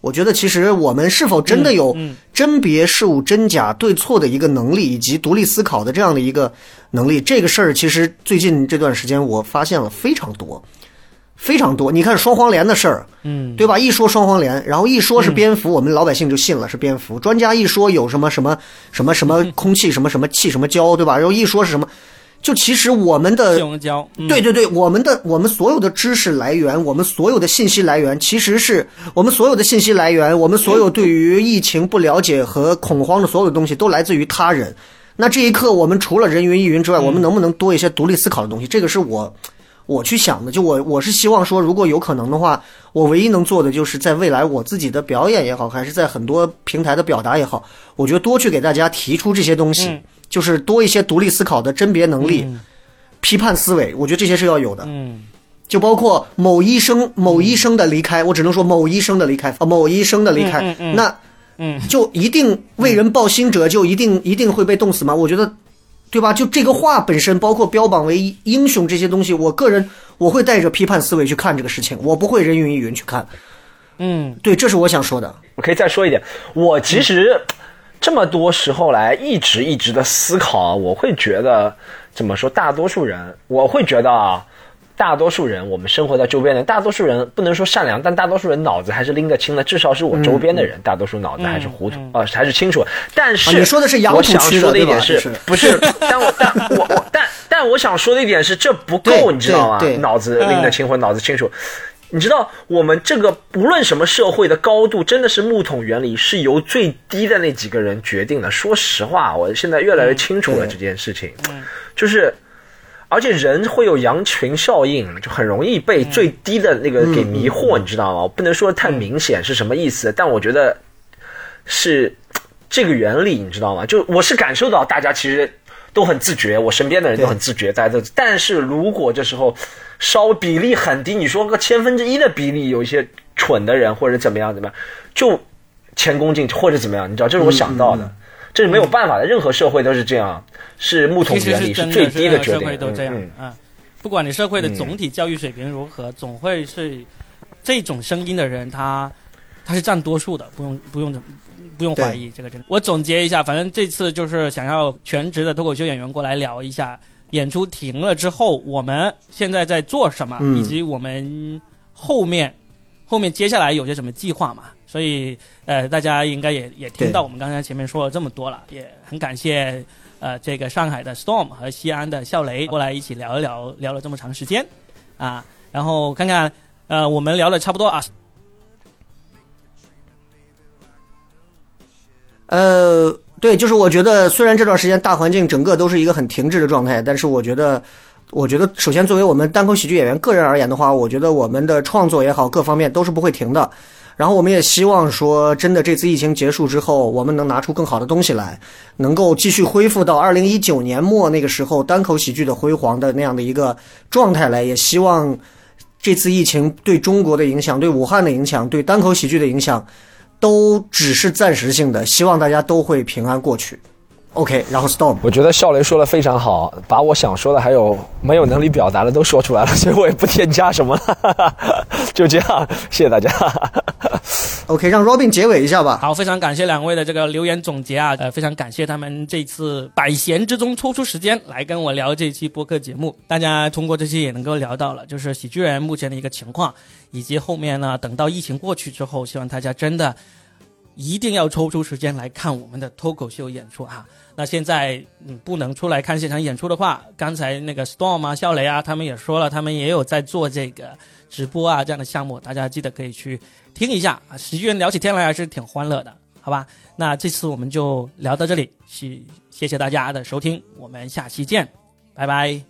我觉得其实我们是否真的有甄别事物真假对错的一个能力，以及独立思考的这样的一个能力，这个事儿其实最近这段时间我发现了非常多。非常多，你看双黄连的事儿，嗯，对吧？一说双黄连，然后一说是蝙蝠，我们老百姓就信了是蝙蝠。专家一说有什么什么什么什么空气什么什么气什么胶，对吧？然后一说是什么，就其实我们的对对对，我们的我们所有的知识来源，我们所有的信息来源，其实是我们所有的信息来源，我们所有对于疫情不了解和恐慌的所有的东西，都来自于他人。那这一刻，我们除了人云亦云之外，我们能不能多一些独立思考的东西？这个是我我去想的。就我我是希望说，如果有可能的话，我唯一能做的就是在未来我自己的表演也好，还是在很多平台的表达也好，我觉得多去给大家提出这些东西，嗯就是多一些独立思考的甄别能力。批判思维，我觉得这些是要有的。嗯，就包括某医生、某医生的离开，我只能说某医生的离开啊，某医生的离开，嗯嗯嗯那嗯就一定为人抱薪者就一定一定会被冻死吗？我觉得，对吧？就这个话本身，包括标榜为英雄这些东西，我个人我会带着批判思维去看这个事情，我不会人云亦云去看。嗯，对，这是我想说的。我可以再说一点，我其实这么多时候来一直一直的思考啊，我会觉得怎么说，大多数人，我会觉得啊。大多数人，我们生活在周边的，大多数人不能说善良，但大多数人脑子还是拎得清的。至少是我周边的人，大多数脑子还是糊涂，呃，还是清楚。但是、啊你说的是杨我想说的一点是不是？但我但我我但但我想说的一点是，这不够，你知道吗？脑子拎得清或脑子清楚。你知道，我们这个无论什么社会的高度，真的是木桶原理，是由最低的那几个人决定的。说实话，我现在越来越清楚了这件事情，就是。而且人会有羊群效应，就很容易被最低的那个给迷惑，你知道吗？我不能说太明显是什么意思，但我觉得是这个原理，你知道吗？就我是感受到大家其实都很自觉，我身边的人都很自觉，大家都。但是如果这时候稍比例很低，你说个千分之一的比例，有一些蠢的人或者怎么样怎么样，就前功尽弃或者怎么样，你知道，这是我想到的。这是没有办法的，任何社会都是这样，是木桶原理，是最低任何社决定。会都这样啊。不管你社会的总体教育水平如何，总会是这种声音的人，他他是占多数的，不用不用不用怀疑这个真的。我总结一下，反正这次就是想要全职的脱口秀演员过来聊一下，演出停了之后，我们现在在做什么，嗯以及我们后面后面接下来有些什么计划嘛。所以，呃，大家应该也也听到我们刚才前面说了这么多了，也很感谢呃这个上海的 Storm 和西安的笑雷过来一起聊一聊，聊了这么长时间啊，然后看看呃我们聊的差不多啊，呃，对，就是我觉得虽然这段时间大环境整个都是一个很停滞的状态，但是我觉得，我觉得首先作为我们单口喜剧演员个人而言的话，我觉得我们的创作也好，各方面都是不会停的。然后我们也希望说，真的这次疫情结束之后，我们能拿出更好的东西来，能够继续恢复到二零一九年末那个时候单口喜剧的辉煌的那样的一个状态来。也希望这次疫情对中国的影响、对武汉的影响、对单口喜剧的影响，都只是暂时性的，希望大家都会平安过去。OK，然后 Storm，我觉得笑雷说的非常好，把我想说的还有没有能力表达的都说出来了，所以我也不添加什么了，就这样，谢谢大家。OK，让 Robin 结尾一下吧。好，非常感谢两位的这个留言总结啊，呃，非常感谢他们这次百闲之中抽出时间来跟我聊这期播客节目。大家通过这期也能够聊到了，就是喜剧人目前的一个情况，以及后面呢，等到疫情过去之后，希望大家真的一定要抽出时间来看我们的脱口秀演出啊。那现在嗯不能出来看现场演出的话，刚才那个 Storm 啊、笑雷啊，他们也说了，他们也有在做这个直播啊这样的项目，大家记得可以去听一下啊。喜剧人聊起天来还是挺欢乐的，好吧？那这次我们就聊到这里，谢谢谢大家的收听，我们下期见，拜拜。